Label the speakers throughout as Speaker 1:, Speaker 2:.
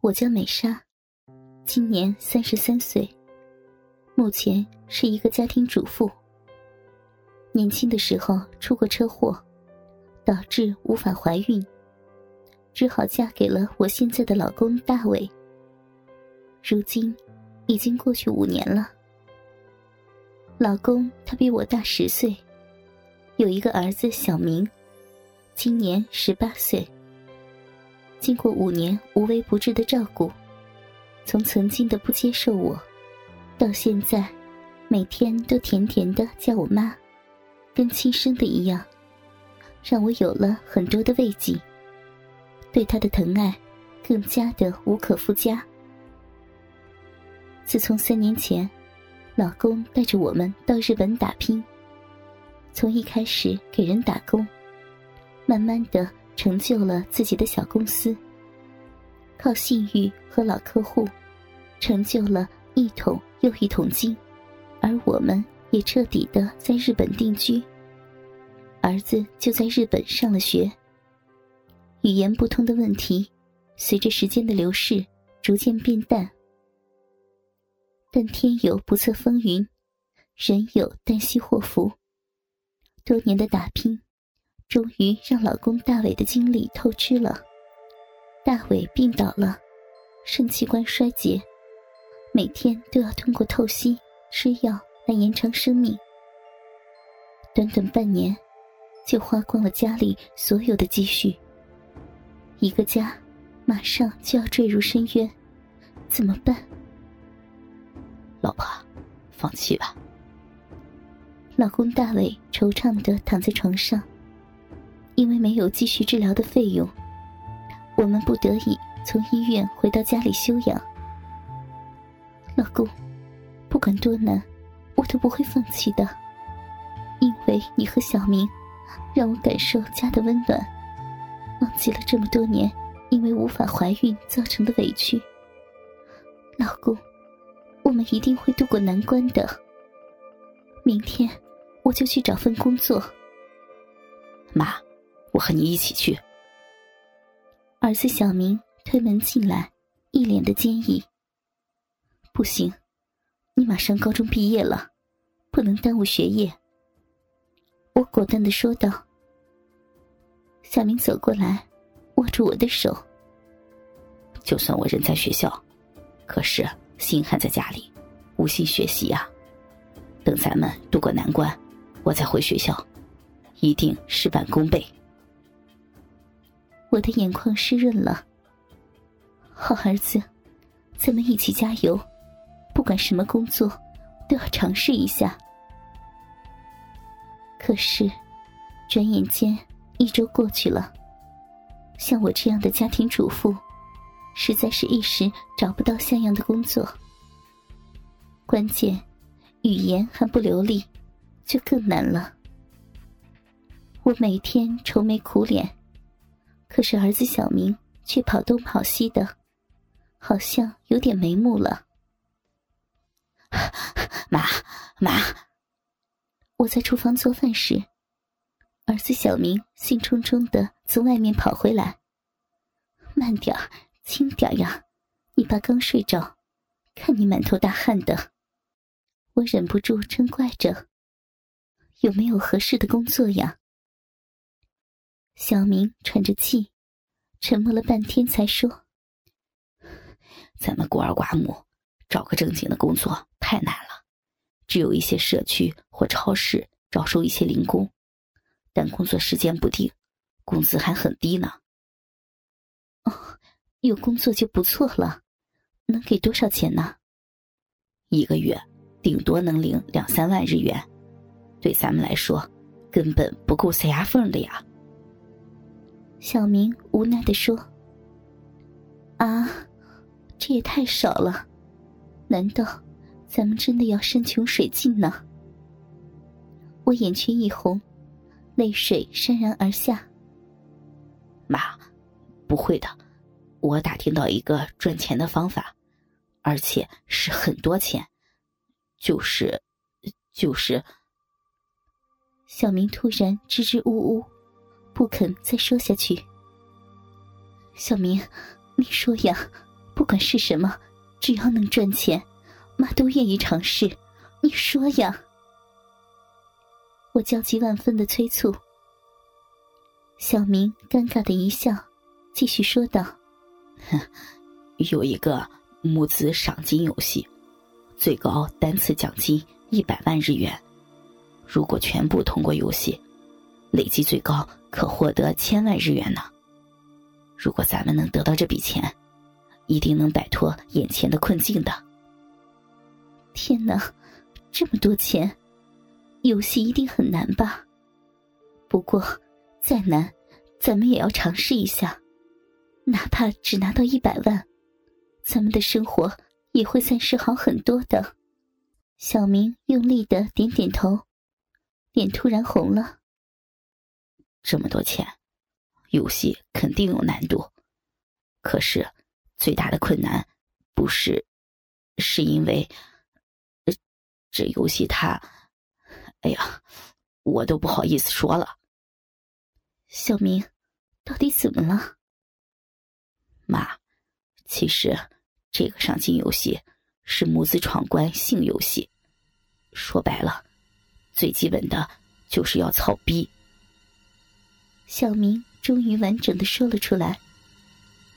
Speaker 1: 我叫美莎，今年三十三岁，目前是一个家庭主妇。年轻的时候出过车祸，导致无法怀孕，只好嫁给了我现在的老公大伟。如今已经过去五年了，老公他比我大十岁，有一个儿子小明，今年十八岁。经过五年无微不至的照顾，从曾经的不接受我，到现在每天都甜甜的叫我妈，跟亲生的一样，让我有了很多的慰藉。对他的疼爱更加的无可复加。自从三年前，老公带着我们到日本打拼，从一开始给人打工，慢慢的。成就了自己的小公司，靠信誉和老客户，成就了一桶又一桶金，而我们也彻底的在日本定居。儿子就在日本上了学。语言不通的问题，随着时间的流逝逐渐变淡。但天有不测风云，人有旦夕祸福。多年的打拼。终于让老公大伟的精力透支了，大伟病倒了，肾器官衰竭，每天都要通过透析吃药来延长生命。短短半年，就花光了家里所有的积蓄。一个家，马上就要坠入深渊，怎么办？
Speaker 2: 老婆，放弃吧。
Speaker 1: 老公大伟惆怅的躺在床上。因为没有继续治疗的费用，我们不得已从医院回到家里休养。老公，不管多难，我都不会放弃的，因为你和小明，让我感受家的温暖，忘记了这么多年因为无法怀孕造成的委屈。老公，我们一定会度过难关的。明天我就去找份工作。
Speaker 2: 妈。我和你一起去。
Speaker 1: 儿子小明推门进来，一脸的坚毅。不行，你马上高中毕业了，不能耽误学业。我果断的说道。小明走过来，握住我的手。
Speaker 2: 就算我人在学校，可是心还在家里，无心学习呀。等咱们渡过难关，我再回学校，一定事半功倍。
Speaker 1: 我的眼眶湿润了。好儿子，咱们一起加油！不管什么工作，都要尝试一下。可是，转眼间一周过去了。像我这样的家庭主妇，实在是一时找不到像样的工作。关键，语言还不流利，就更难了。我每天愁眉苦脸。可是儿子小明却跑东跑西的，好像有点眉目了。
Speaker 2: 妈妈，
Speaker 1: 我在厨房做饭时，儿子小明兴冲冲的从外面跑回来。慢点，轻点呀，你爸刚睡着，看你满头大汗的。我忍不住嗔怪着：“有没有合适的工作呀？”小明喘着气，沉默了半天，才说：“
Speaker 2: 咱们孤儿寡母，找个正经的工作太难了。只有一些社区或超市招收一些零工，但工作时间不定，工资还很低呢。”“
Speaker 1: 哦，有工作就不错了。能给多少钱呢？”“
Speaker 2: 一个月顶多能领两三万日元，对咱们来说，根本不够塞牙缝的呀。”
Speaker 1: 小明无奈的说：“啊，这也太少了，难道咱们真的要山穷水尽呢？”我眼圈一红，泪水潸然而下。
Speaker 2: 妈，不会的，我打听到一个赚钱的方法，而且是很多钱，就是，就是。
Speaker 1: 小明突然支支吾吾。不肯再说下去。小明，你说呀，不管是什么，只要能赚钱，妈都愿意尝试。你说呀？我焦急万分的催促。小明尴尬的一笑，继续说道：“哼
Speaker 2: 有一个母子赏金游戏，最高单次奖金一百万日元。如果全部通过游戏，累计最高可获得千万日元呢。如果咱们能得到这笔钱，一定能摆脱眼前的困境的。”
Speaker 1: 天哪，这么多钱，游戏一定很难吧？不过。再难，咱们也要尝试一下，哪怕只拿到一百万，咱们的生活也会暂时好很多的。小明用力的点点头，脸突然红了。
Speaker 2: 这么多钱，游戏肯定有难度，可是最大的困难不是，是因为这游戏它，哎呀，我都不好意思说了。
Speaker 1: 小明，到底怎么了？
Speaker 2: 妈，其实这个赏金游戏是母子闯关性游戏，说白了，最基本的就是要操逼。
Speaker 1: 小明终于完整的说了出来，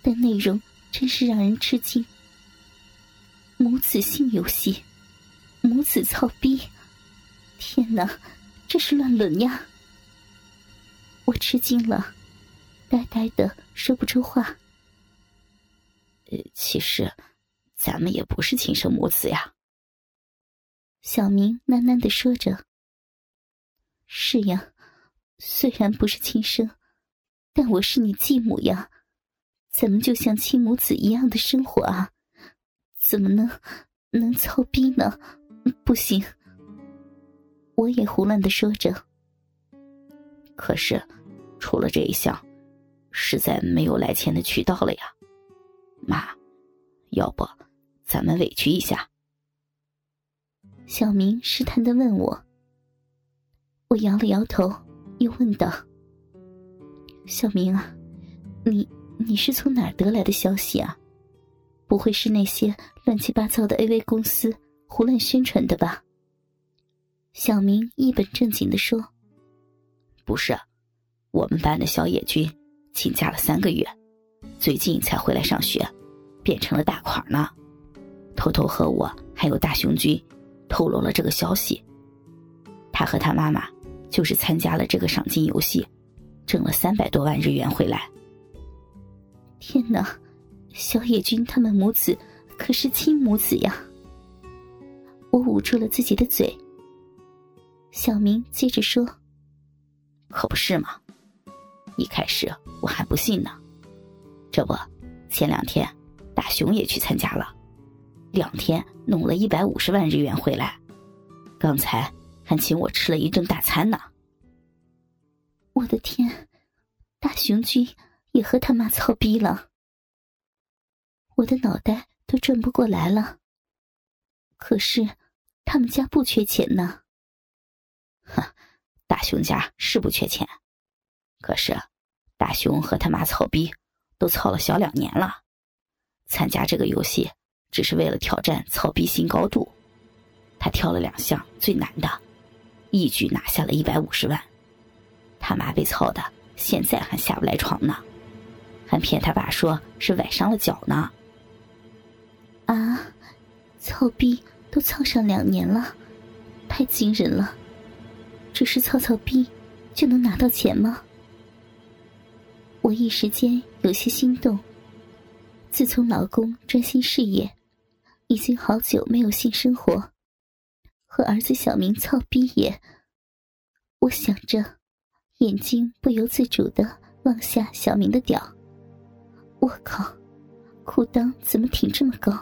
Speaker 1: 但内容真是让人吃惊。母子性游戏，母子操逼，天哪，这是乱伦呀！我吃惊了，呆呆的说不出话。
Speaker 2: 呃，其实，咱们也不是亲生母子呀。
Speaker 1: 小明喃喃的说着：“是呀，虽然不是亲生，但我是你继母呀，咱们就像亲母子一样的生活啊，怎么能能操逼呢？不行！”我也胡乱的说着。
Speaker 2: 可是，除了这一项，实在没有来钱的渠道了呀。妈，要不咱们委屈一下？
Speaker 1: 小明试探的问我。我摇了摇头，又问道：“小明啊，你你是从哪儿得来的消息啊？不会是那些乱七八糟的 AV 公司胡乱宣传的吧？”小明一本正经的说。
Speaker 2: 不是，我们班的小野君请假了三个月，最近才回来上学，变成了大款呢。偷偷和我还有大雄君透露了这个消息。他和他妈妈就是参加了这个赏金游戏，挣了三百多万日元回来。
Speaker 1: 天哪，小野君他们母子可是亲母子呀！我捂住了自己的嘴。小明接着说。
Speaker 2: 可不是嘛！一开始我还不信呢，这不，前两天大雄也去参加了，两天弄了一百五十万日元回来，刚才还请我吃了一顿大餐呢。
Speaker 1: 我的天，大雄君也和他妈操逼了，我的脑袋都转不过来了。可是他们家不缺钱呢。
Speaker 2: 哼。大雄家是不缺钱，可是大雄和他妈操逼都操了小两年了，参加这个游戏只是为了挑战操逼新高度。他挑了两项最难的，一举拿下了一百五十万。他妈被操的现在还下不来床呢，还骗他爸说是崴伤了脚呢。
Speaker 1: 啊，操逼都操上两年了，太惊人了。只是操操逼，就能拿到钱吗？我一时间有些心动。自从老公专心事业，已经好久没有性生活，和儿子小明操逼也……我想着，眼睛不由自主的望下小明的屌。我靠，裤裆怎么挺这么高？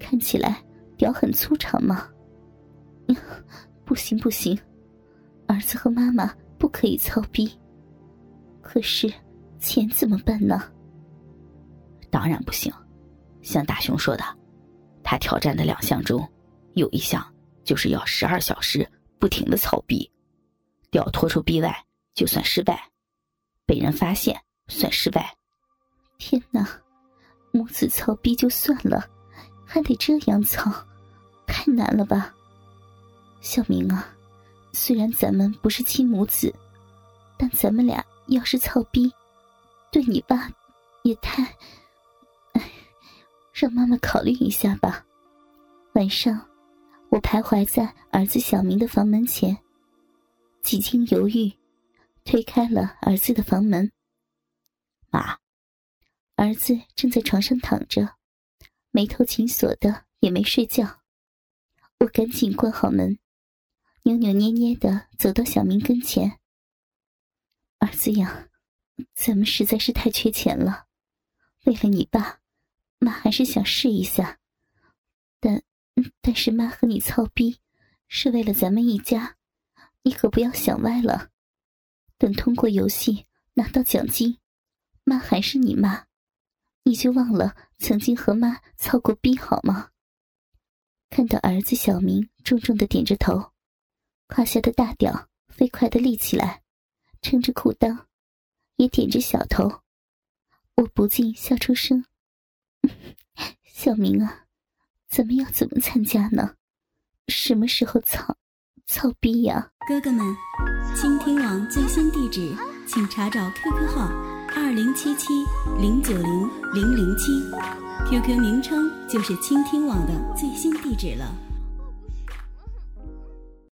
Speaker 1: 看起来屌很粗长吗？不行不行！儿子和妈妈不可以操逼，可是钱怎么办呢？
Speaker 2: 当然不行。像大雄说的，他挑战的两项中，有一项就是要十二小时不停的操逼，屌拖出逼外就算失败，被人发现算失败。
Speaker 1: 天哪，母子操逼就算了，还得这样操，太难了吧？小明啊，虽然咱们不是亲母子，但咱们俩要是操逼，对你爸也太……哎，让妈妈考虑一下吧。晚上，我徘徊在儿子小明的房门前，几经犹豫，推开了儿子的房门。
Speaker 2: 妈，
Speaker 1: 儿子正在床上躺着，眉头紧锁的，也没睡觉。我赶紧关好门，扭扭捏捏的走到小明跟前。儿子呀，咱们实在是太缺钱了，为了你爸，妈还是想试一下。但，但是妈和你操逼，是为了咱们一家，你可不要想歪了。等通过游戏拿到奖金。妈还是你妈，你就忘了曾经和妈操过逼好吗？看到儿子小明重重的点着头，胯下的大屌飞快的立起来，撑着裤裆，也点着小头，我不禁笑出声。小明啊，咱们要怎么参加呢？什么时候操操逼呀？
Speaker 3: 哥哥们，倾听网最新地址，请查找 QQ 号。二零七七零九零零零七，QQ 名称就是倾听网的最新地址了。